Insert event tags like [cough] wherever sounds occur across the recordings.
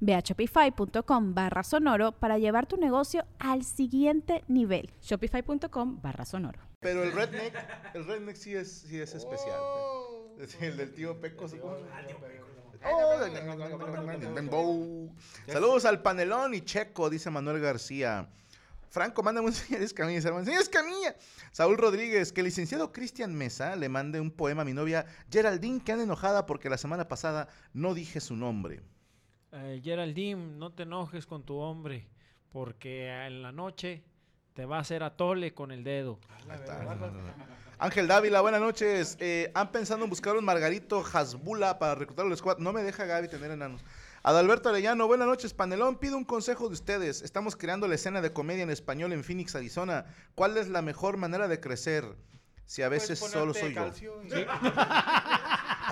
Ve a shopify.com barra sonoro para llevar tu negocio al siguiente nivel. Shopify.com barra sonoro. Pero el redneck, el redneck sí es, sí es especial. Es el del tío Peco. ¿sí? Oh, Saludos al panelón y checo, dice Manuel García. Franco, mándame un [laughs] señor Escamilla, hermano. Señor Escamilla. Saúl Rodríguez, que el licenciado Cristian Mesa le mande un poema a mi novia Geraldine, que anda enojada porque la semana pasada no dije su nombre. Eh, Geraldine, no te enojes con tu hombre, porque en la noche te va a hacer atole con el dedo. Ángel Dávila, buenas noches. Eh, ¿Han pensado en buscar un Margarito Hasbula para reclutar al squad? No me deja Gaby tener enanos. Adalberto Arellano, buenas noches, panelón. Pido un consejo de ustedes. Estamos creando la escena de comedia en español en Phoenix, Arizona. ¿Cuál es la mejor manera de crecer? Si a veces solo soy yo.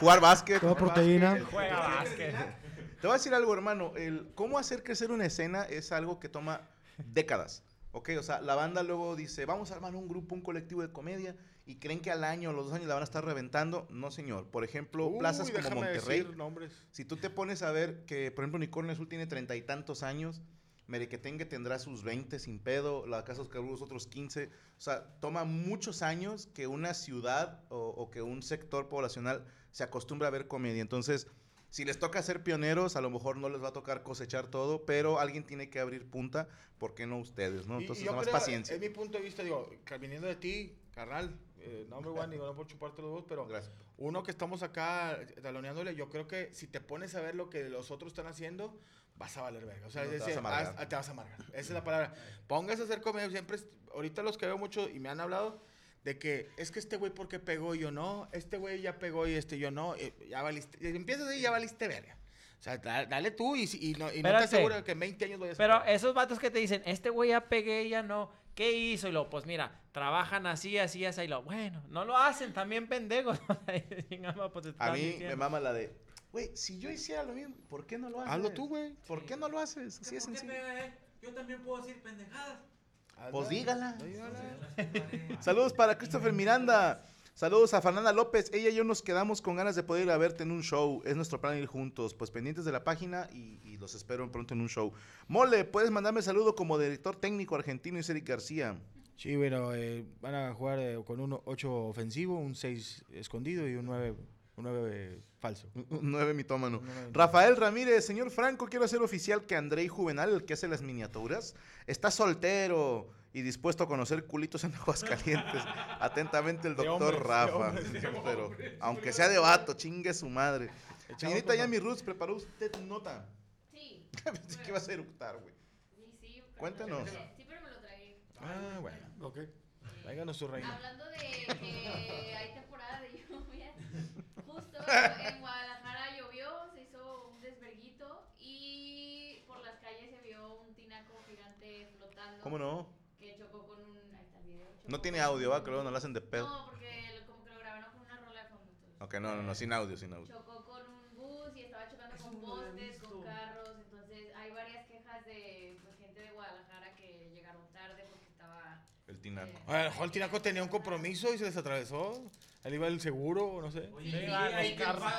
Jugar básquet. Toda proteína. Juega básquet. Te voy a decir algo, hermano. El cómo hacer crecer una escena es algo que toma décadas. ¿Ok? O sea, la banda luego dice, vamos a armar un grupo, un colectivo de comedia, y creen que al año o los dos años la van a estar reventando. No, señor. Por ejemplo, Uy, plazas como Monterrey. decir nombres. Si tú te pones a ver que, por ejemplo, Unicornio Azul tiene treinta y tantos años, Merequetengue tendrá sus 20 sin pedo, la Casa Oscar Burgos otros 15. O sea, toma muchos años que una ciudad o, o que un sector poblacional se acostumbre a ver comedia. Entonces, si les toca ser pioneros, a lo mejor no les va a tocar cosechar todo, pero alguien tiene que abrir punta, ¿por qué no ustedes? ¿no? Entonces, creo, paciencia. Es mi punto de vista, digo, viniendo de ti, carnal, eh, no me voy digo, [laughs] no por chuparte los dos, pero Gracias. uno que estamos acá taloneándole, yo creo que si te pones a ver lo que los otros están haciendo, vas a valer verga. O sea, No, es te decir, vas a te vas a amargar. Esa es la palabra. Póngase a hacer comedia. Siempre, ahorita los que veo mucho y me han hablado de que es que este güey porque pegó y yo no, este güey ya pegó y este yo no, eh, ya valiste, y empiezas ahí y ya valiste verga. O sea, da- dale tú y, no, y no te aseguro que en 20 años vayas a Pero esos vatos que te dicen, este güey ya pegué, ya no. ¿Qué hizo? Y lo, pues mira, trabajan así, así, así. Y lo, bueno, no lo hacen, también pendejos. [laughs] Pues, A mí me mama la de, güey, si yo hiciera lo mismo, ¿por qué no lo haces? Hazlo tú, güey. ¿Por qué no lo haces? Así es sencillo. Yo también puedo decir pendejadas. Pues dígala. Dígala. Saludos para Christopher Miranda. Saludos a Fernanda López. Ella y yo nos quedamos con ganas de poder ir a verte en un show. Es nuestro plan ir juntos. Pues pendientes de la página y, y los espero pronto en un show. Mole, puedes mandarme saludo como director técnico argentino y Eric García. Sí, bueno, eh, van a jugar eh, con un 8 ofensivo, un 6 escondido y un 9, un 9 falso. Un- un Nueve mitómano. Un nueve Rafael Ramírez, señor Franco, quiero hacer oficial que Andrei Juvenal, el que hace las miniaturas, está soltero y dispuesto a conocer culitos en [laughs] Aguascalientes. Atentamente el De doctor hombres, de Rafa. hombres, de hombres. aunque sea de vato, chingue su madre. Con- Yami Roots, ¿preparó usted nota? Sí. [laughs] Que iba a ser eructar, güey. Sí, sí. pero Cuéntanos. Sí, pero me lo tragué. Ah, bueno. Ok. Tráiganos su reina. Hablando de que hay temporada de lluvia, justo en Guadalajara llovió, se hizo un desverguito y por las calles se vio un tinaco gigante flotando. ¿Cómo no? Que chocó con un. Ahí está el video. No tiene audio, ¿va? luego no lo hacen de pedo. No, porque lo- como que lo grabaron con una rola de fondo. Ok, no, no, no, sin audio, sin audio. Chocó con un bus y estaba chocando Eso con postes, con carros. Entonces hay varias quejas de pues, gente de Guadalajara que llegaron tarde porque estaba. El tinaco. eh, A lo mejor el tinaco tenía un compromiso y se les atravesó. Él iba el seguro, o no sé. Sí, Sí, va, sí, los carros-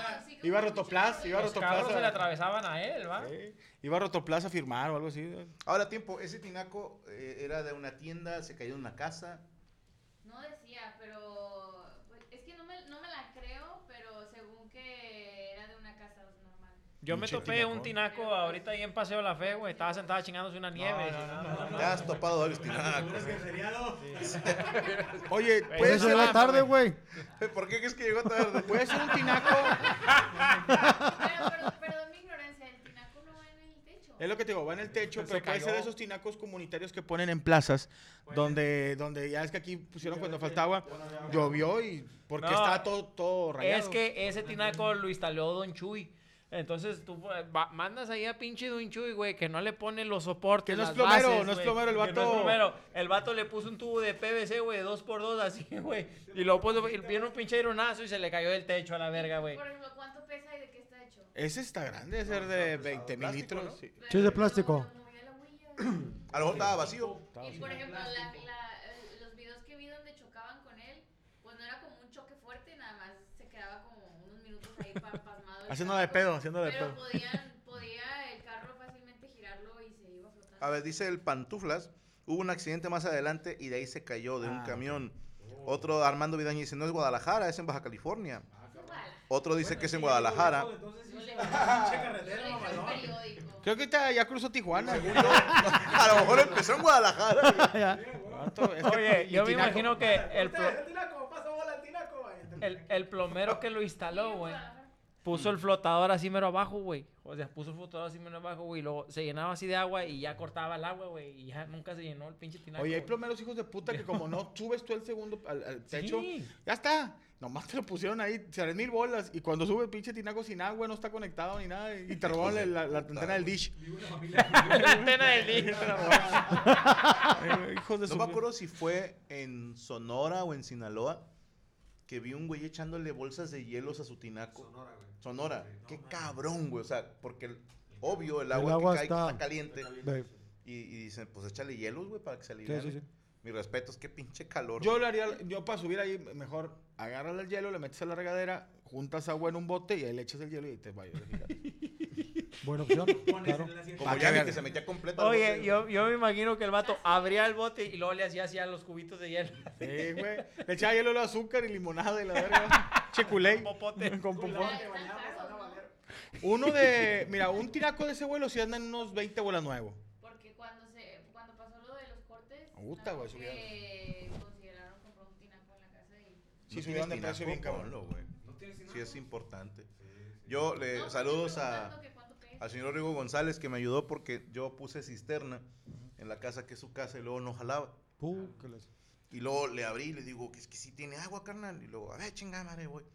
Iba a Rotoplas, iba a Los Rotoplas. carros se le atravesaban a él, ¿va? Sí. Iba a Rotoplaza a firmar o algo así. Ahora, tiempo, ese tinaco eh, era de una tienda, se cayó en una casa. No decía, pero. pues, es que no me, no me la creo, pero según que era de una casa normal. Yo me topé un tinaco. ahorita ahí en Paseo La Fe, güey. Estaba sentada chingándose una nieve. no, no, no, Te has topado varios tinacos. [laughs] Oye, puede ser, llega tarde, güey. [laughs] ¿Por qué crees que llegó tarde? puede ser un tinaco. [laughs] Pero, perdón, perdón mi ignorancia, el tinaco no va en el techo. Es lo que te digo, va en el techo, pero puede ser de esos tinacos comunitarios que ponen en plazas, donde, donde ya es que aquí pusieron cuando falta agua, llovió y porque No, estaba todo, todo rayado. Es que ese tinaco lo instaló Don Chuy. Entonces tú eh, va- mandas ahí a pinche Don Chuy, güey, que no le pone los soportes. Que no es plomero, bases, no es plomero, el Que no es vato- plomero. El vato le puso un tubo de PVC, güey, dos por dos así, [laughs] güey. Y luego puso, y viene un pinche aeronazo y se le cayó del techo a la verga, güey. Por ejemplo, ¿cuánto pesa y de qué está hecho? Ese está grande, debe ser de 20 mil litros. ¿no? sí. Sí, es de plástico. A lo mejor estaba vacío. Y por ejemplo, la, la, los videos que vi donde chocaban con él, pues no era como un choque fuerte, nada más se quedaba como unos minutos ahí pa- [laughs] pasmado. El Haciendo de pedo, haciendo de Pero pedo. podían, podía el carro fácilmente girarlo y se iba flotando. A ver, dice el Pantuflas, hubo un accidente más adelante y de ahí se cayó de un Ah, camión. Otro, Armando Vidaña, dice, no es Guadalajara, es en Baja California. Otro dice que es en Guadalajara. Creo que ahorita ya cruzó Tijuana. [laughs] A lo mejor empezó en Guadalajara. [laughs] Oye, yo me imagino que el, el, el plomero que lo instaló, güey, puso el flotador así mero abajo, güey. O sea, puso el flotador así mero abajo, güey. y Luego se llenaba así de agua y ya cortaba el agua, güey. Y ya nunca se llenó el pinche tinaco. Oye, hay güey. plomeros hijos de puta que como no [laughs] subes tú el segundo al, al techo, Sí. ya está. Nomás te lo pusieron ahí, tres mil bolas. Y cuando sube el pinche tinaco sin agua, no está conectado ni nada. Y te robaron la, la- la antena del dish. la antena del. Eh, hijos de No su... me acuerdo si fue en Sonora o en Sinaloa que vi un güey echándole bolsas de hielos a su tinaco. Sonora, güey. Sonora. Qué cabrón, güey. O sea, porque el- obvio el El agua, que cae está- está caliente. Y, y dicen, pues échale hielos, güey, para que se Sí, aliviane. sí, sí. Mi respeto, es que pinche calor. Yo lo haría, yo para subir ahí, mejor agarras el hielo, le metes a la regadera, juntas agua en un bote y ahí le echas el hielo y te vayas. [laughs] Buena opción. [laughs] Claro. Como ya que se metía completo. Oye, yo, yo me imagino que el vato abría el bote y luego le hacía así a los cubitos de hielo. Sí, güey. Le echaba hielo, de azúcar y limonada y la verga. [laughs] Checulé. Con popote. [laughs] Con ¿no? Uno de, mira, un tinaco de ese vuelo si andan unos 20 bolas nuevos. Porque cuando, se, cuando pasó lo de los cortes, Puta, güey, que consideraron comprar un tinaco en la casa y... Sí, No subieron de tienes precio bien cabrón. güey. Sí, es importante. Yo le No, saludos a, que al señor Rigo González que me ayudó porque yo puse cisterna en la casa que es su casa y luego no jalaba. Que Y luego le abrí y le digo, que es que sí tiene agua, carnal. Y luego, a ver, chingada madre, güey.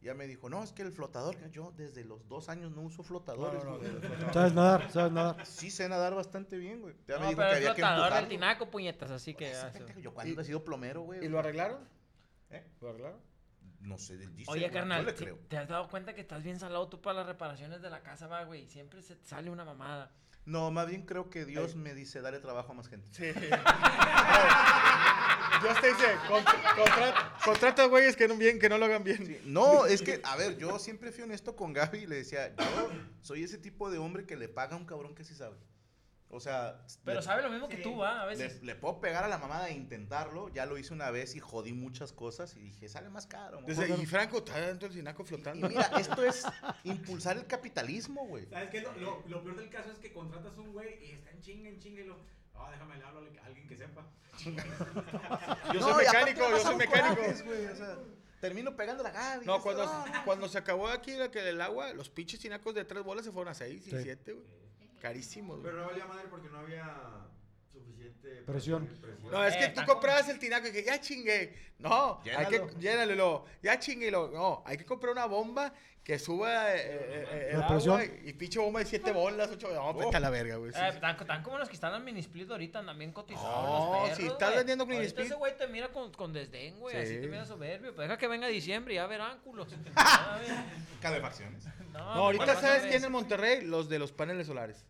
Y ya me dijo, no, es que el flotador, que yo desde los dos años no uso flotadores. No, no, güey". [laughs] Sabes nadar, sabes nadar. Sí sé nadar bastante bien, güey. Ya me dijo pero que el había que flotador del empujarlo. tinaco, puñetas, así que... Pendejo, Yo cuando he sido plomero, güey. ¿Y lo arreglaron? ¿Eh? ¿Lo arreglaron? No sé, él dice, Oye, carnal, le ¿te- creo. ¿te has dado cuenta que estás bien salado tú para las reparaciones de la casa, va, güey? Siempre se te sale una mamada. No, más bien creo que Dios me dice, dale trabajo a más gente. Sí. [laughs] Dios te dice, con- contra- contrata güeyes que no, bien, que no lo hagan bien. No, es que, a ver, yo siempre fui honesto con Gaby y le decía, yo soy ese tipo de hombre que le paga a un cabrón que sí sabe. O sea, Pero le- sabe lo mismo que tú, va, a veces. le puedo pegar a la mamada e intentarlo. Ya lo hice una vez y jodí muchas cosas y dije, sale más caro. no". y Franco está dentro del tinaco Y flotando. mira, esto es impulsar el capitalismo, güey. ¿Sabes qué? Lo, lo, lo peor del caso es que contratas un güey y está en chinga, en chinga y lo. Ah, déjame le hablo a alguien que sepa. Yo soy mecánico, me yo soy mecánico. corajes, güey, o sea, termino pegando la Gaby. No, cuando, no. cuando se acabó aquí la que el agua, los pinches tinacos de tres bolas se fueron a seis y siete, güey. Carísimos, güey. Pero no valía madre porque no había suficiente Presión. No, es que Eh, tú comprabas el tinaco y que ya chingué. No, hay que Llénalo. llénalo. Ya luego, No, hay que comprar una bomba que suba eh, eh, eh, el La agua presión. y pinche bomba de siete bolas, ocho. No, vete a la verga, güey. sí. Eh, tan, tan como los que están en mini split ahorita, bien cotizados. No, los perros, si estás güey. vendiendo mini split. Ese güey te mira con, con desdén, güey. Así Sí. te mira soberbio. Pues deja que venga diciembre y ya verán culos. [laughs] [laughs] Calefacciones. No, No, ahorita sabes quién en Monterrey, los de los paneles solares.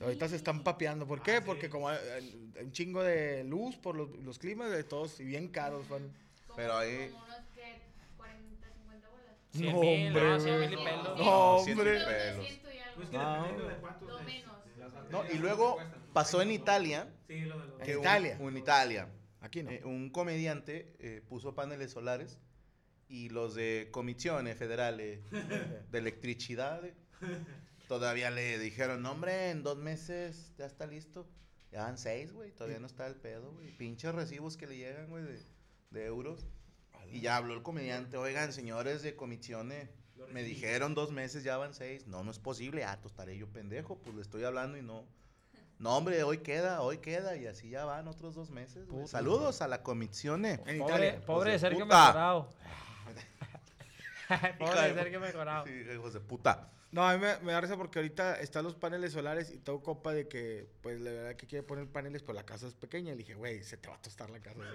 Ahorita se están papeando. ¿Por qué? Porque como hay, hay un chingo de luz por los, los climas de todos y bien caros, van. Pero ahí- Como unos que 40, 50 bolas. No, hombre, mil pelos. No, hombre. Pues que No. dependiendo de cuántos. Lo es. menos. No, y luego pasó en Italia. Sí, lo de los. En que Italia. Un, Italia. Aquí no. Eh, un comediante eh, puso paneles solares y los de Comisión Federal [laughs] de Electricidad Todavía le dijeron, "No, hombre, en dos meses ya está listo. Ya van seis, güey. Todavía no está el pedo, güey. Pinches recibos que le llegan, güey, de, de euros. Y ya habló el comediante, oigan, señores de comisiones, me dijeron dos meses, ya van seis. No, no es posible. Ah, tostaré yo pendejo, pues le estoy hablando y no. [laughs] No, hombre, hoy queda, hoy queda. Y así ya van otros dos meses. güey. Puta. Saludos a la comisiones. En Pobre, Italia. pobre de Sergio puta. Mejorado. [laughs] [laughs] Pobre de de- Sergio Mejorado. Sí, hijos de puta. No, a mí me, me da risa porque ahorita están los paneles solares y tengo copa de que, pues, la verdad que quiere poner paneles, pero la casa es pequeña. Y le dije, güey, se te va a tostar la casa. [laughs] güey".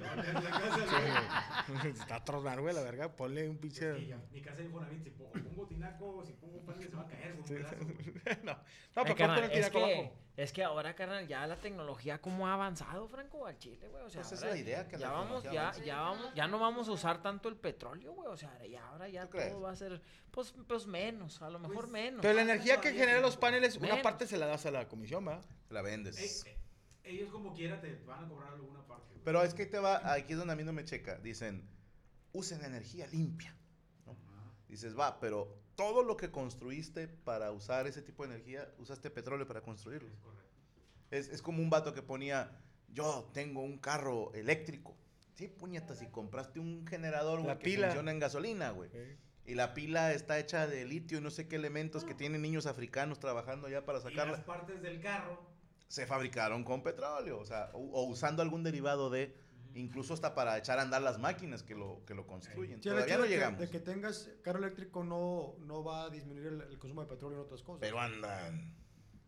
Sí, güey. Está [laughs] a tronar, güey, la verga. Ponle un pinche... Sí, Mi casa de Infonavit, si pongo, tinaco, si pongo pan, se va a caer, un pedazo. [laughs] no, no, pero ponle el es, tinaco que, abajo. Es que ahora, carnal, ya la tecnología como ha avanzado, Franco, al Chile, güey. O sea, Pues esa es la idea, que ya la vamos, tecnología ya, avance. ya vamos, ya no vamos a usar tanto el petróleo, güey. O sea, ya ahora ya todo va a ser, pues, pues menos, a lo mejor Pues, menos. Pero la energía que generan los paneles, una parte se la das a la comisión, ¿va? La vendes. Eh, eh, ellos como quiera te van a cobrar alguna parte. güey. Pero es que te va, aquí es donde a mí no me checa. Dicen, usen energía limpia. ¿no? Ajá. Dices, va, pero todo lo que construiste para usar ese tipo de energía, usaste petróleo para construirlo. Es correcto. Es, es como un vato que ponía, yo tengo un carro eléctrico. Sí, puñetas, si compraste un generador güey, que pila. funciona en gasolina, güey. Y la pila está hecha de litio y no sé qué elementos que tienen niños africanos trabajando ya para Y las sacarla. partes del carro. Se fabricaron con petróleo, o sea, o, o usando algún derivado de, incluso hasta para echar a andar las máquinas que lo, que lo construyen. Sí, Todavía no de que, llegamos. de que tengas carro eléctrico no, no va a disminuir el, el consumo de petróleo en otras cosas. Pero andan.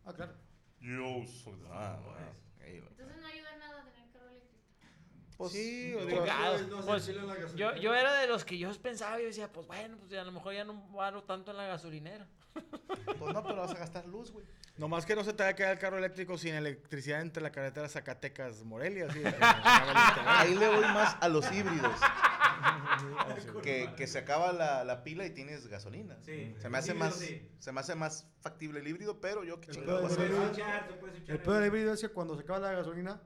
Ah, claro. Yo uso. Ah, bueno, Entonces no ayuda en nada tener carro eléctrico. Pues, Sí, no, o digo, no Pues, gasolina. yo, yo era de los que yo pensaba, yo decía, pues bueno, pues a lo mejor ya no paro tanto en la gasolinera. [laughs] pues no, pero vas a gastar luz, güey. Nomás que no se te va a quedar el carro eléctrico sin electricidad entre la carretera Zacatecas-Morelia. que [laughs] Ahí le voy más a los híbridos. [laughs] que, que se acaba la, la pila y tienes gasolina. Sí. Se me hace Híbrido, más, sí. se me hace más factible el híbrido, pero yo qué El chingado switchar El peor del híbrido es que cuando se acaba la gasolina,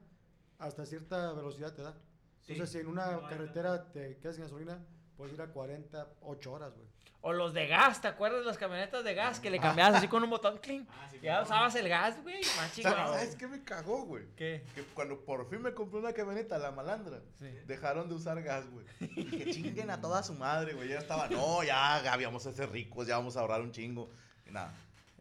hasta cierta velocidad te da. Sí. Entonces, si en No una hay carretera te quedas sin gasolina, puedes ir a 48 horas, güey. O los de gas, ¿te acuerdas de las camionetas de gas que le cambiabas así con un botón? ¡cling! Ah, sí, ya usabas el gas, güey. Más ¿Sabes, chingado. ¿Sabes qué me cagó, güey? ¿Qué? Que cuando por fin me compré una camioneta, la malandra, Sí. dejaron de usar gas, güey. [laughs] Que chinguen a toda su madre, güey. Ya estaba, no, ya, Gaby, vamos a ser ricos, ya vamos a ahorrar un chingo. Y nada.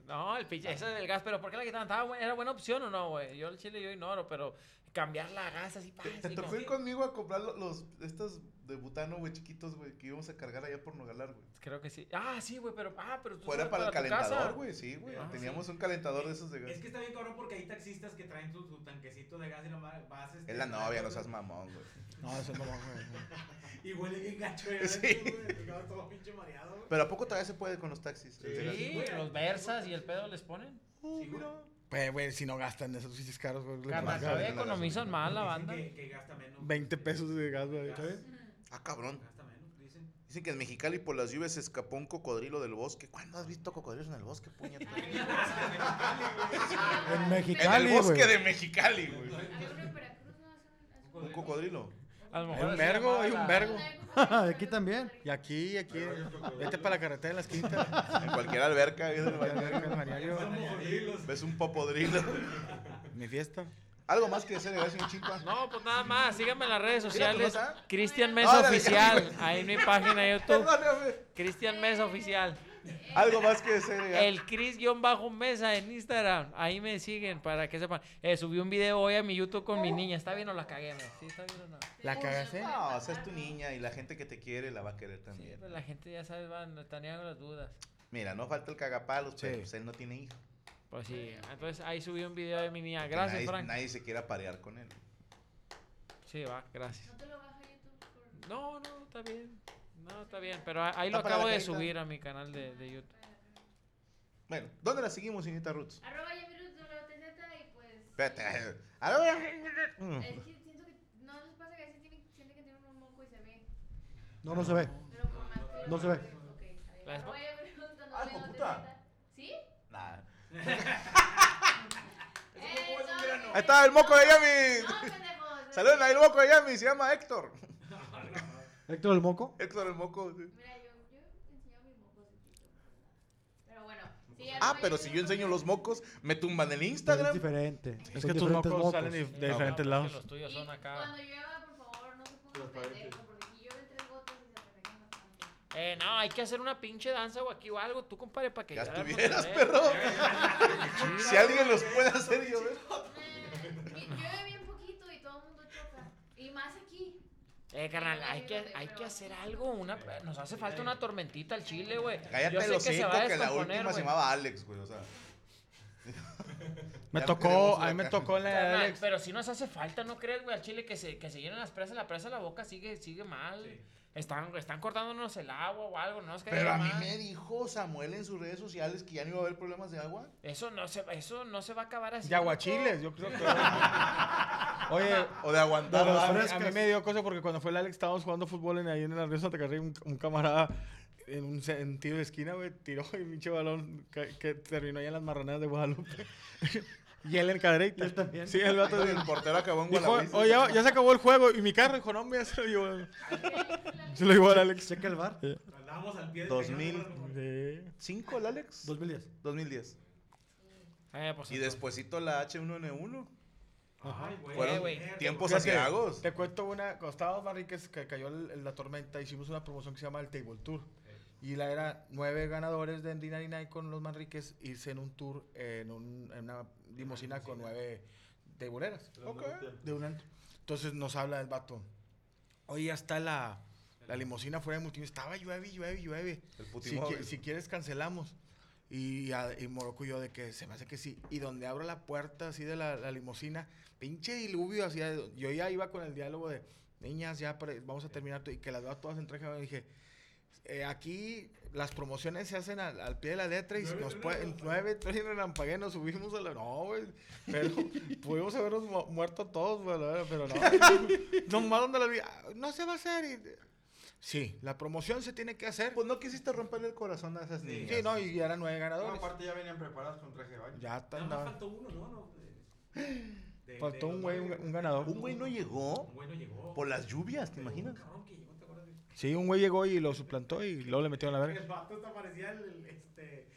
No, el pinche, ese del gas, pero ¿por qué la quitaban? ¿Estaba ¿Era buena opción o no, güey? Yo el chile yo ignoro, pero cambiar la gas así, pa, Te, te tocó ir conmigo a comprar lo- los, estos de butano, güey, chiquitos, güey, que íbamos a cargar allá por Nogalar, güey. Creo que sí. Ah, sí, güey, pero, ah, pero tú Fuera sabes para el calentador, güey, sí, güey. Ah, Teníamos un calentador de esos de gas. Es que está bien cabrón porque hay taxistas que traen su, su tanquecito de gas y la madre vas este, Es la novia, no seas mamón, güey. No, eso no va, güey. [laughs] Y huele bien gacho. Sí. Sí. todo pinche mareado, güey. Pero ¿a poco todavía se puede con los taxis? Sí, güey. los versas y el pedo les ponen. Uh, Sí, güey. mira. Pues, güey, si no gastan esos bichos caros, güey. Carnal, economizan más la banda. Que, que gasta menos. 20 pesos de gas, güey. Gas. Ah, cabrón. Menos, dicen. Dicen que en Mexicali por las lluvias se escapó un cocodrilo del bosque. ¿Cuándo has visto cocodrilos en el bosque, puñeta? En [laughs] En Mexicali, el bosque de Mexicali, güey. Hay en un- Un cocodrilo. A lo Hay mejor un así se vergo, hay un vergo. [laughs] Aquí también. Y aquí, y aquí. Vete para la carretera de las quintas. En cualquier alberca, ves, Cualquier alberca, ves un popodrilo. Mi fiesta. Algo más que hacer, gracias. No, pues nada más, síganme en las redes sociales. Cristian Mesa Oficial. Ahí en mi página de YouTube. [laughs] Cristian Mesa Oficial. Algo más que hacer. El Cris-Mesa en Instagram. Ahí me siguen para que sepan. Eh, subí un video hoy a mi YouTube con mi niña. ¿Está bien o la cagué? no? Sí, está bien o no. ¿La cagaste? No, o sea, es tu niña y la gente que te quiere la va a querer Sí, también. pues la gente ya sabe, van, tenían las dudas. Mira, no falta el cagapalos, pero pues él no tiene hijo. Pues sí, entonces ahí subí un video de mi niña. Gracias, nadie, Frank. Nadie se quiera parear con él. Sí, va, gracias. No te lo baja YouTube por... No, no, está bien. No, está bien. Pero ahí lo Está para acabo la de subir a mi canal de, de YouTube. Bueno, ¿dónde la seguimos, Inita Roots? Arroba Yamiruz WTZ y pues... Espérate. [laughs] A ver. Mm. Es que siento que... No les pasa que a veces sienten que tienen un moco y se ve. No, no se ve. Pero con más que... No se ve. Arroba Yamiruz Ah, puta. ¿Sí? Nada. Eh, no, Ahí está el moco de No, Yami. Saludos ahí el moco de Yami, se llama Héctor. Héctor el Moco. Héctor el moco. sí. Mira, yo, enseñado mis mocos. Pero bueno, sí, Ah, no pero si yo enseño los mocos, me tumban el Pero es Instagram. diferente. Es que tus diferentes mocos salen de, de No, diferentes porque lados. Los tuyos son Y acá. Cuando llueva, por favor, no se pongan pendejos, porque aquí llueven tres gotas y se reflejan bastante. Eh, no, hay que hacer una pinche danza o aquí o algo. Tú, compadre, para que Ya estuvieras, perro. [laughs] si alguien los puede hacer, yo. Eh, llueve bien poquito y todo el mundo choca. Y más aquí. Eh, carnal, hay que, hay que hacer algo. Una, nos hace falta una tormentita al chile, güey. Cállate Yo sé los que se cinco, va a que la última se güey. llamaba Alex, güey. O sea. Me tocó, a mí me tocó en la de Alex. pero si nos hace falta, ¿no crees, güey? Al chile que se, que se llenen las presas, la presa de la boca sigue, sigue mal. Están, están cortándonos el agua o algo, ¿no? Es que Pero a mí me dijo Samuel en sus redes sociales que ya no iba a haber problemas de agua. Eso no se, eso no se va a acabar así. De aguachiles, yo creo que. [laughs] Oye, O de aguantar. a, mí, a mí me dio cosa porque cuando fue el Alex estábamos jugando fútbol en, ahí en el Río Santa Carrera y un, un camarada en un sentido de esquina, güey, tiró y un pinche balón que, que terminó allá en las marranadas de Guadalupe. Y él en cadereita. ¿Y él también? Sí, el vato El portero acabó en dijo, Gualahuiza. oye, ya, ya se acabó el juego. Y mi carro dijo, no, mira, se lo llevó. Se lo llevó al Alex. Checa el bar. Andábamos al pie del 2000. cañón, Sí. ¿Cinco el Alex? 2010. 2010. Eh, pues, Y entonces- despuesito la H1N1. Ay, güey. Fueron güey. tiempos asiagos. Te cuento una, cuando estábamos más que cayó el- el- la tormenta, hicimos una promoción que se llama el Table Tour. Y la era nueve ganadores de Dinari con los Manriques irse en un tour en, un- en una limusina con nueve tableeras. De un antro. Entonces nos habla el vato. Oye, ya está la, la limusina fuera de multimedia. Estaba llueve, llueve, llueve. El Si, qui- si quieres cancelamos. Y, a- y Morocco y yo de que se me hace que sí. Y donde abro la puerta así de la, la limusina, pinche diluvio así. Yo ya iba con el diálogo de, niñas, ya vamos a terminar. to-", Y que las veo todas en traje. de baño", Y dije, "Eh, aquí las promociones se hacen al, al pie de la letra y si nos pueden, nueve, tres relampagué, nos subimos a la... No, güey, pero [laughs] pudimos habernos mu- muerto todos, güey, pero no. [laughs] Nomás donde la vi, "Ah, no se va a hacer. y- sí, la promoción se tiene que hacer. Pues no quisiste romperle el corazón a esas niñas. Sí, no, y eran nueve No, ganadores. aparte ya venían preparadas con traje de baño. Ya Nada más faltó uno, ¿no? no de- de- Faltó de un güey, un, un ganador. Un güey no llegó Un güey no llegó. por las lluvias, ¿te un imaginas? cabrón que llegó, ¿te acuerdas de- Sí, un güey llegó y lo suplantó y luego le metieron la verga. El vato hasta parecía el, este,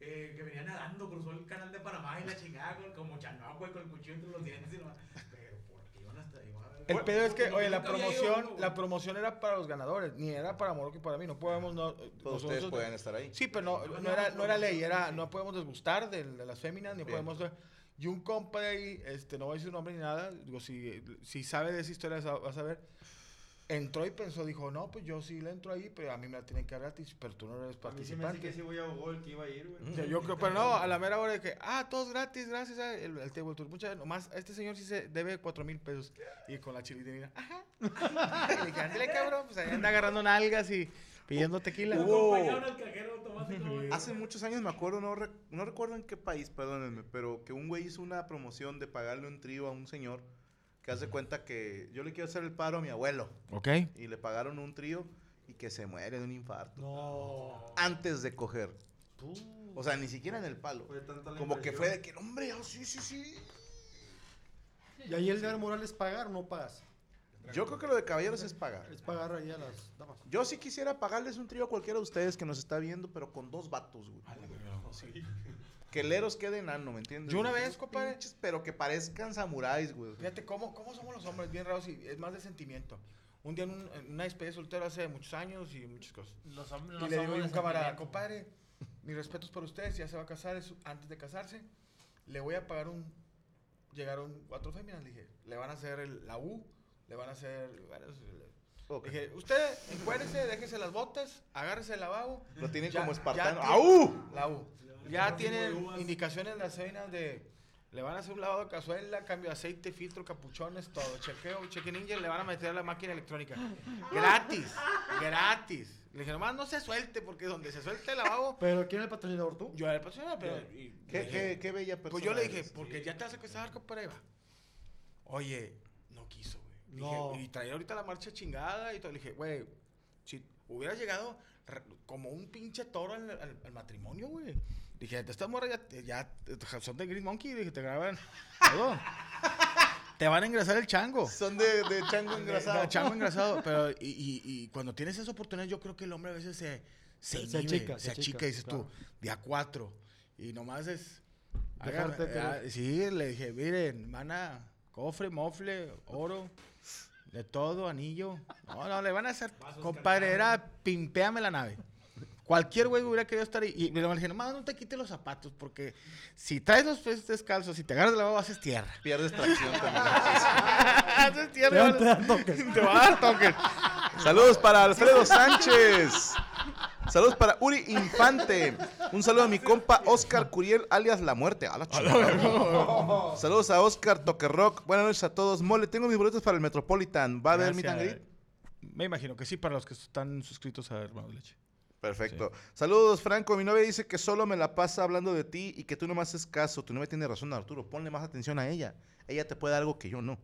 eh, que venía nadando, cruzó el canal de Panamá y la chingada con, como chanoa, güey, con el cuchillo entre los dientes y lo Pero, ¿por qué iban hasta iban a- El pedo es que, oye, la promoción, uno, la promoción era para los ganadores, ni era para Morocco y para mí. No podemos, no. Todos nosotros- ustedes pueden estar ahí. Sí, pero no, no era, no era ley, era, no podemos desgustar de, de las féminas, ni Bien. podemos... Y un compa de ahí, este, no voy a decir su nombre ni nada, digo, si, si sabe de esa historia, vas a ver, entró y pensó, dijo, no, pues yo sí le entro ahí, pero a mí me la tienen que dar gratis, pero tú no eres A mí sí me participante. que sí voy a el que iba a ir, güey. Yo creo, pero no, a la mera hora de que, ah, todos gratis, gracias a el, el table tour. Muchas, nomás, este señor sí se debe cuatro mil pesos. Y con la chilitinina, ajá. le [laughs] dije, ándale, cabrón, pues ahí anda agarrando nalgas y pidiendo tequila. Hubo- al. [laughs] Hace muchos años me acuerdo, no, rec- no recuerdo en qué país, perdónenme, pero que un güey hizo una promoción de pagarle un trío a un señor que hace cuenta que yo le quiero hacer el paro a mi abuelo Ok. y le pagaron un trío y que se muere de un infarto No. antes de coger. O sea, ni siquiera en el palo. Fue tanta Como que fue de que, hombre, ah, sí, sí, sí. ¿Y ahí el deber moral es pagar o no pagas? Yo creo que lo de caballeros es pagar. Es pagar ahí a las damas. Yo sí quisiera pagarles un trío a cualquiera de ustedes que nos está viendo, pero con dos vatos, güey. Sí. Que el Eros quede enano, ¿me entiendes? Yo una vez, compadre- Pero que parezcan samuráis, güey. Fíjate cómo, cómo somos los hombres, bien raros y es más de sentimiento. Un día en, un- en una despedida de soltero hace muchos años y muchas cosas. Los hombres Y no le digo a un camarada, compadre, mis respetos para ustedes, ya se va a casar, es antes de casarse, le voy a pagar un, llegaron cuatro féminas, le dije, le van a hacer el- la U, le van a hacer, bueno, le- Ok. dije, usted encuérdese, déjese las botas, agárrese el lavabo. Lo tienen Ya- como espartano. tiene- ¡Au! La U. Ya tienen indicaciones las féminas de, le van a hacer un lavado de cazuela, cambio de aceite, filtro, capuchones, todo, chequeo, cheque ninja, le van a meter a la máquina electrónica. [gasps] Gratis, gratis. Le dije, nomás no se suelte, porque donde se suelte el lavabo, ¿Pero quién es el patrocinador tú? yo era el patrocinador, pero... y- Qué, qué, qué bella persona. pues yo le dije, eres. porque ya te vas a casar, compadre, va. Oye, no quiso, güey. No. Dije, y traía ahorita la marcha chingada y todo. Le dije, güey, si hubiera llegado como un pinche toro al, al- al matrimonio, güey. Dije, estas morras ya, ya son de Green Monkey. Dije, te graban [laughs] todo. te van a engrasar el chango. Son de, de chango engrasado. De chango engrasado. [laughs] Pero, y, y, y cuando tienes esa oportunidad, yo creo que el hombre a veces se, se, Se inhibe, achica, se achica, dices claro. tú, de a cuatro. Y nomás es... Dejarte querer. ah, sí, le dije, miren, van a cofre, mofle, oro, de todo, anillo. No, no, le van a hacer, compadre, era pimpeame la nave. Cualquier güey hubiera querido estar ahí. Y le dije, nomás no te quites los zapatos, porque si traes los pies descalzos y te agarras de la baba, haces tierra. Pierdes tracción también. [laughs] haces Te tierra. te dan toques. [laughs] Te va a dar toques. Saludos para Alfredo Sánchez. Saludos para Uri Infante. Un saludo a mi compa Oscar Curiel, alias La Muerte. A la chingada. Saludos a Oscar Toquerrock. Buenas noches a todos. Mole, tengo mis boletos para el Metropolitan. ¿Va a haber Gracias. greet? Me imagino que sí, para los que están suscritos a Hermanos Leche. Perfecto. Saludos, Franco. Mi novia dice que solo me la pasa hablando de ti y que tú no me haces caso. Tu novia tiene razón, Arturo. Ponle más atención a ella. Ella te puede dar algo que yo no.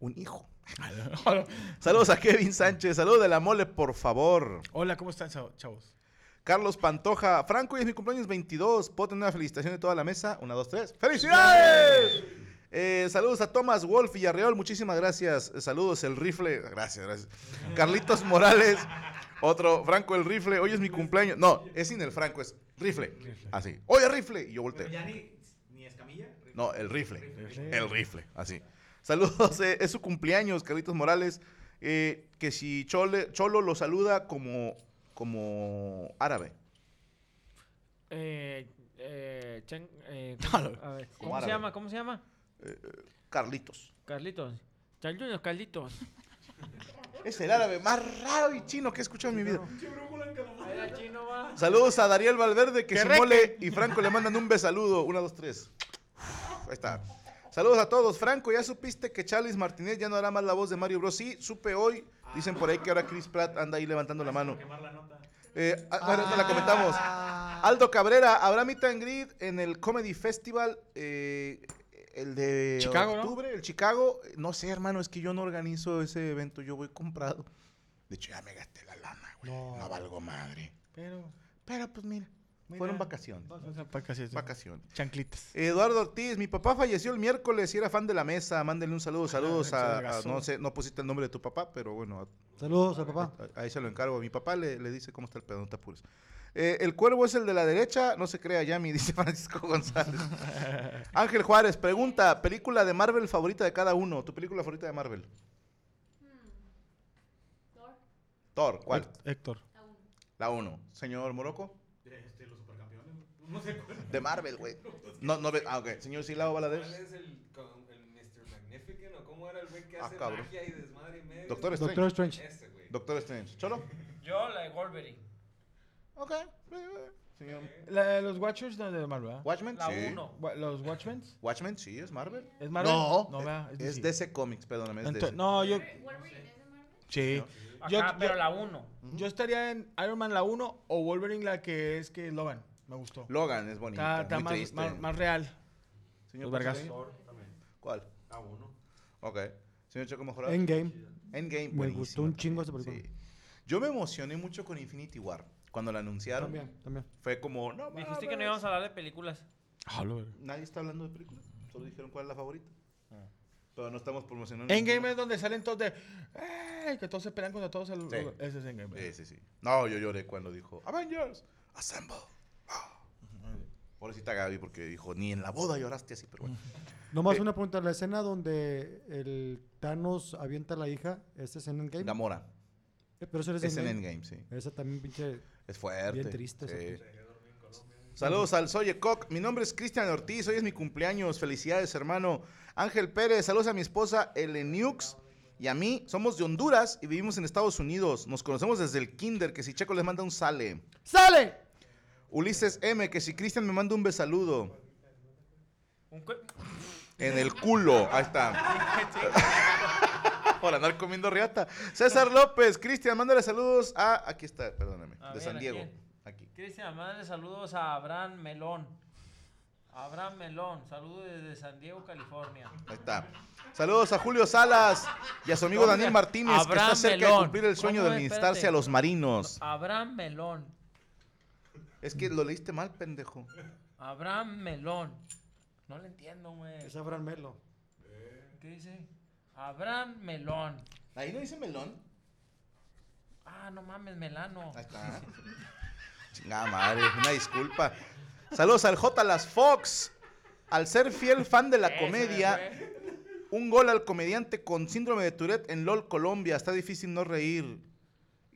Un hijo. [laughs] Saludos a Kevin Sánchez. Saludos de la mole, por favor. Hola, ¿cómo están, chavo- chavos? Carlos Pantoja. Franco, hoy es mi cumpleaños 22. ¿Puedo tener una felicitación de toda la mesa? Una, dos, tres. ¡Felicidades! Eh, saludos a Thomas Wolf Villarreal. Muchísimas gracias. Saludos, el rifle. Gracias, gracias. Carlitos Morales. Otro, Franco, el rifle. Hoy es mi cumpleaños. No, es sin el Franco, es rifle. Así. Oye, rifle. Y yo volteo. Pero ya ni, ni escamilla. No, el rifle. El rifle, así. Saludos, eh, es su cumpleaños, Carlitos Morales. eh, que si Chole- Cholo lo saluda como, como árabe. Eh, eh, Chen- eh, [laughs] ¿cómo, a ver, Como ¿cómo se árabe. llama? ¿Cómo se llama? Eh, eh, Carlitos. Carlitos. Saludos, Carlitos. Es el árabe más raro y chino que he escuchado en mi vida. Saludos a Dariel Valverde, que ¡Que si reque! Mole y Franco le mandan un besaludo. Una, dos, tres. Ahí está. Saludos a todos. Franco, ¿ya supiste que Charles Martínez ya no hará más la voz de Mario Bros? Sí, supe hoy. Dicen por ahí que ahora Chris Pratt anda ahí levantando la mano. Eh, ah, bueno, la comentamos. Aldo Cabrera, ¿habrá meet and greet en el Comedy Festival? eh, el de Chicago, ¿no? octubre, el Chicago. No sé, hermano, es que yo no organizo ese evento, yo voy comprado. De hecho, ya me gasté la lana, güey. No, No. valgo madre. Pero, Pero pues mira, Mira. fueron vacaciones. vacaciones. Vacaciones. Chanclitas. Eduardo Ortiz, mi papá falleció el miércoles y era fan de la mesa. Mándenle un saludo. Saludos se a, a- no sé, no pusiste el nombre de tu papá, pero bueno, Saludos al papá. a- Ahí se lo encargo. Mi papá le, le dice cómo está el pedo, no te apures. Eh, el cuervo es el de la derecha, no se crea Yami, [laughs] dice Francisco González. [laughs] Ángel Juárez, pregunta, película de Marvel favorita de cada uno. ¿Tu película favorita de Marvel? Thor, Thor, ¿cuál? Héctor. La uno. Señor Moroco. No sé cuál. De Marvel, güey. No, no ve. Ah, ok. Señor Silao ¿Cuál Valadez. es el, con- el Mr. Magnificent o cómo era el güey que Ah, hace cabrón. magia y desmadre y medio? Doctor Strange. Doctor Strange. Ese, güey. Doctor Strange. ¿Cholo? Yo, la de Wolverine. Ok. Eh, eh. Señor. La de los Watchers no es de Marvel, ¿verdad? Watchmen, La sí. 1. Wa- ¿Los Watchmen? Watchmen, sí, es Marvel. ¿Es Marvel? No, No, eh, vea, es es DC. DC Comics, perdóname. Es Ento- DC. no, yo. Wolverine es de Marvel. Sí. Acá, Yo, pero yo- la 1. yo estaría en Iron Man la 1 o Wolverine la que es que es Logan. Me gustó. Logan es bonito. Está, está muy más, triste. más, más real. Señor también. ¿Cuál? A uno. Ok. Señor Choco Mejorado. Endgame. Endgame. Me buenísima gustó un chingo también, película. sí. Yo me emocioné mucho con Infinity War. Cuando la anunciaron, También, también. fue como, no Dijiste que mames. no íbamos a hablar de películas. Ah, lo verga. Nadie está hablando de películas. Solo dijeron cuál es la favorita. Pero no estamos promocionando. Endgame es donde salen todos de. ¡Ey! Que todos se pelean contra todos. El, Sí. Ese es Endgame. Sí, sí, sí. No, yo lloré cuando dijo Avengers, Assemble. Pobrecita Gaby porque dijo, ni en la boda lloraste así, pero bueno. Nomás Eh, una pregunta. La escena donde el Thanos avienta a la hija, ¿esta es en Endgame? Gamora. Eh, Pero eso es, Es en Endgame. Sí. Esa también pinche... Es fuerte. Bien triste sí. Saludos al Soye Coq. Mi nombre es Cristian Ortiz. Hoy es mi cumpleaños. Felicidades, hermano. Ángel Pérez. Saludos a mi esposa Eleniux y a mí. Somos de Honduras y vivimos en Estados Unidos. Nos conocemos desde el kinder. Que si Checo les manda un sale. ¡Sale! Ulises M. Que si Cristian me manda un besaludo. Un En el culo. Ahí está. [laughs] Por andar comiendo riata. César López. Cristian, mándale saludos a... Aquí está, perdóname. A de ver, San ¿a Diego. quién? Aquí. Cristian, mándale saludos a Abraham Melón. Abraham Melón, saludos desde San Diego, California. Ahí está. Saludos a Julio Salas y a su amigo Daniel Martínez, que Abraham está cerca de Melón. cumplir el sueño ¿Cómo de administrarse a los marinos. Abraham Melón. Es que lo leíste mal, pendejo. Abraham Melón. No le entiendo, güey. Es Abraham Melo. ¿Qué dice? Abraham Melón. Ahí no dice melón. Ah, no mames, Melano. Ahí está. [laughs] Chingada madre, una disculpa. Saludos al J. Las Fox. Al ser fiel fan de la Ese comedia, un gol al comediante con síndrome de Tourette en LOL Colombia. Está difícil no reír.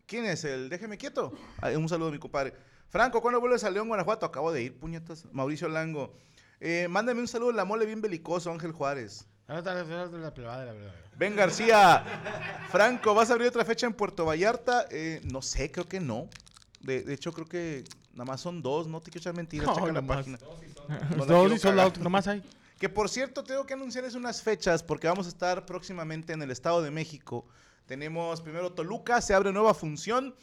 ¿Quién es el? Déjeme quieto. Un saludo a mi compadre. Franco, ¿cuándo vuelves a León, Guanajuato? Acabo de ir, puñetas. Mauricio Lango. Eh, mándame un saludo a la mole bien belicoso, Ángel Juárez. Ben García. Franco, ¿vas a abrir otra fecha en Puerto Vallarta? Eh, no sé, creo que no. De, de hecho, creo que nada más son dos. No te quiero echar mentiras. No, checa la página. No dos y son out, nomás hay. Que por cierto, tengo que anunciarles unas fechas porque vamos a estar próximamente en el Estado de México. Tenemos primero Toluca, se abre nueva función.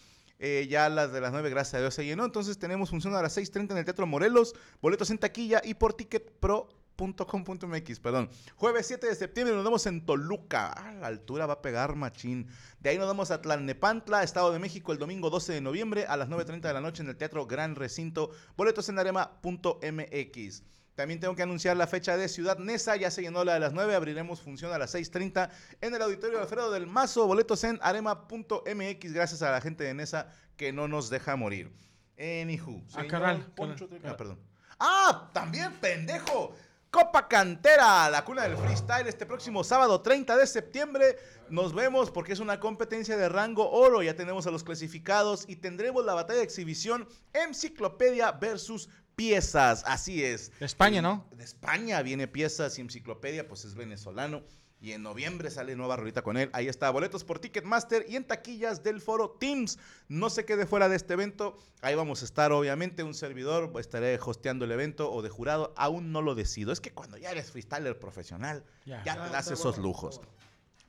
Eh, ya las de las 9, gracias a Dios, se llenó. Entonces tenemos función a las 6.30 en el Teatro Morelos. Boletos en taquilla y por ticketpro.com.mx, perdón. Jueves 7 de septiembre nos vemos en Toluca. La altura va a pegar machín. De ahí nos vamos a Tlalnepantla, Estado de México, el domingo 12 de noviembre a las 9.30 de la noche en el Teatro Gran Recinto. Boletos en arema.mx. También tengo que anunciar la fecha de Ciudad Neza. Ya se llenó la de las 9. Abriremos función a las 6.30 en el auditorio Alfredo del Mazo. Boletos en arema.mx. Gracias a la gente de Nesa que no nos deja morir. Anywho. Ah, carnal, Poncho carnal, Ah, perdón. Ah, también pendejo. Copa Cantera, la cuna del freestyle, este próximo sábado 30 de septiembre. Nos vemos porque es una competencia de rango oro. Ya tenemos a los clasificados y tendremos la batalla de exhibición Enciclopedia versus Piezas. Así es. De España, ¿no? De España viene Piezas y Enciclopedia, pues es venezolano. Y en noviembre sale nueva rolita con él. Ahí está, boletos por Ticketmaster y en taquillas del foro Teams. No se quede fuera de este evento. Ahí vamos a estar, obviamente, un servidor. Estaré hosteando el evento o de jurado. Aún no lo decido. Es que cuando ya eres freestyler profesional, Ya. ya, Ah, te das esos bueno, lujos. bueno.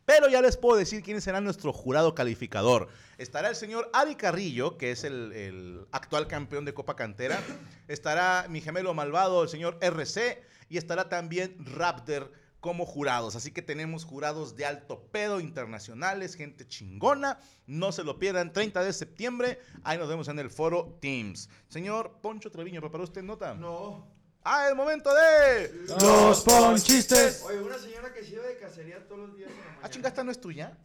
Pero ya les puedo decir quién será nuestro jurado calificador. Estará el señor Ari Carrillo, que es el, actual campeón de Copa Cantera. Estará mi gemelo malvado, el señor RC. Y estará también Raptor como jurados. Así que tenemos jurados de alto pedo, internacionales, gente chingona. No se lo pierdan, 30 de septiembre. Ahí nos vemos en el foro Teams. Señor Poncho Treviño, ¿preparó usted nota? No. Ah, el momento de... Los ponchistes. Oye, una señora que se iba de cacería todos los días en la mañana. Ah, chinga, esta no es tuya.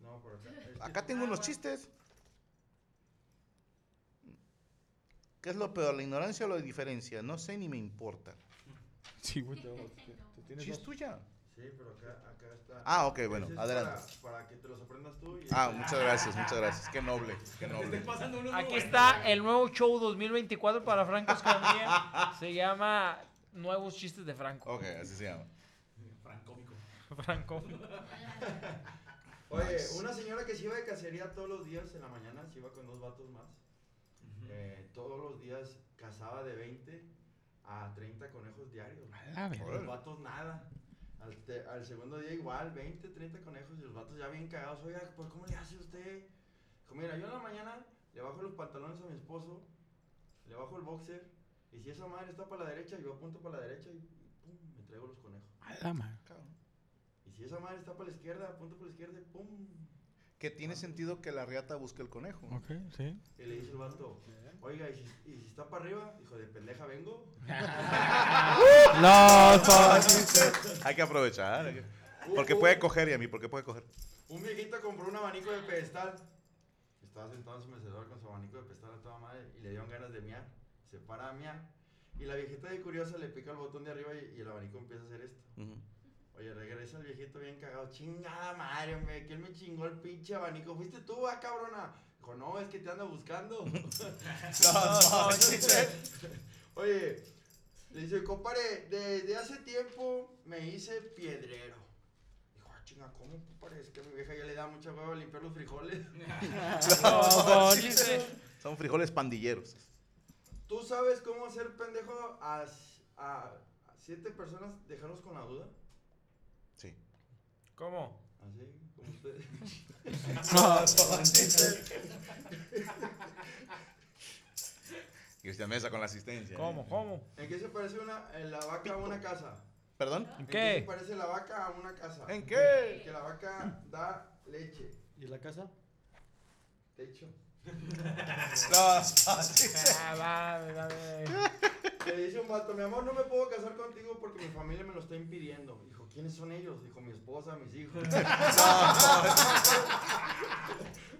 No, por acá. Es que- Acá tengo unos chistes. ¿Qué es lo peor, la ignorancia o la diferencia? No sé ni me importa. Sí, güey. Sí, es tuya. Sí, pero acá, acá está. Ah, ok, bueno, es adelante. Para, para que te los aprendas tú. Y Ah, muchas gracias, muchas gracias. Qué noble, qué noble. Aquí está el nuevo show 2024 para Franco Escamilla. [laughs] Se llama Nuevos Chistes de Franco. Ok, así se llama. Francómico. Franco. Oye, una señora que se iba de cacería todos los días en la mañana, se iba con dos vatos más. Eh, todos los días cazaba de 20 a 30 conejos diarios. A ver. Los vatos nada. Al, te- al segundo día igual, 20, 30 conejos y los vatos ya bien cagados. Oiga, pues ¿cómo le hace usted? Dijo, mira, yo en la mañana le bajo los pantalones a mi esposo, le bajo el boxer, y si esa madre está para la derecha, yo apunto para la derecha y, y pum, me traigo los conejos. A la madre. Y si esa madre está para la izquierda, apunto para la izquierda y pum. Que tiene sentido que la riata busque el conejo. Ok, sí. Y le dice el vato, oiga, ¿y si, y si está para arriba? Hijo de pendeja, vengo. [laughs] Los ponchistes. [laughs] Hay que aprovechar. hay que- Porque puede coger, y a mí, porque puede coger. Un viejito compró un abanico de pedestal. Estaba sentado en su mecedor con su abanico de pedestal a toda madre y le dieron ganas de miar. Se para a miar. Y la viejita de curiosa le pica el botón de arriba y, y el abanico empieza a hacer esto. Ujú. Oye, regresa el viejito bien cagado. Chingada madre, hombre. ¿Quién me chingó el pinche abanico? ¿Fuiste tú, ah, cabrona? Dijo, no, es que te anda buscando. Oye, le dice, compadre, desde hace tiempo me hice piedrero. Dijo, ah, chinga, ¿cómo, compadre? Es que a mi vieja ya le da mucha hueva limpiar los frijoles. [laughs] Ponchistes. [laughs] Son frijoles pandilleros. ¿Tú sabes cómo hacer pendejo a, s- a, a siete personas, dejarlos con la duda? Sí. ¿Cómo? Así, como ustedes. [laughs] Cristian Mesa con la asistencia. ¿Cómo? ¿Cómo? ¿En qué se parece una, eh, la vaca a una casa? ¿Perdón? ¿En ¿En qué se qué? parece la vaca a una casa? ¿En qué? Que la vaca da leche. ¿Y la casa? Techo. Ah. Le dice un vato, mi amor, no me puedo casar contigo porque mi familia me lo está impidiendo. Dijo, ¿quiénes son ellos? Dijo, mi esposa, mis hijos. [laughs]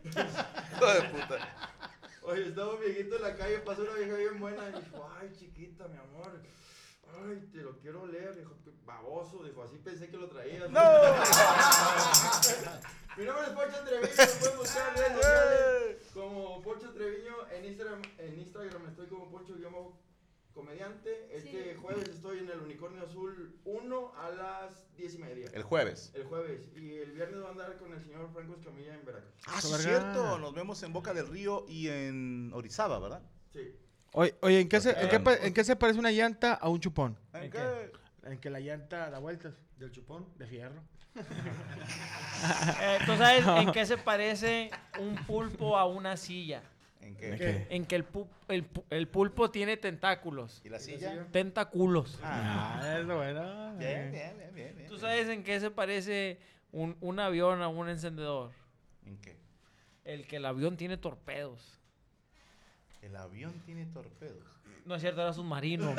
Hijo de puta. Oye, estaba un viejito en la calle, pasó una vieja bien buena y dijo, ay, chiquita, mi amor. Ay, te lo quiero leer. Dijo, "Qué baboso. Dijo, así pensé que lo traías. ¡No! Mi nombre es Pocho Treviño. Como Pocho guion comediante. Este Sí. jueves estoy en el Unicornio Azul 1 a las 10 y media. El jueves. El jueves. Y el viernes voy a andar con el señor Franco Escamilla en Veracruz. Ah, sí, Vergara. cierto. Nos vemos en Boca del Río y en Orizaba, ¿verdad? Sí. Oye, oye ¿en, qué se, en, qué, en qué se parece una llanta a un chupón? ¿En ¿En qué? En que la llanta da vueltas del chupón de fierro. [laughs] Eh, ¿Tú sabes en qué se parece un pulpo a una silla? ¿En ¿En qué? En que el, pu- el, pu- el pulpo tiene tentáculos. ¿Y la silla? Tentáculos. Ah, Ah, es bueno. bien, bien, bien, bien. bien. ¿Tú sabes en qué se parece un, un avión a un encendedor? ¿En qué? El que el avión tiene torpedos. El avión tiene torpedos. No es cierto, era submarino. [laughs]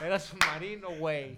era submarino, güey.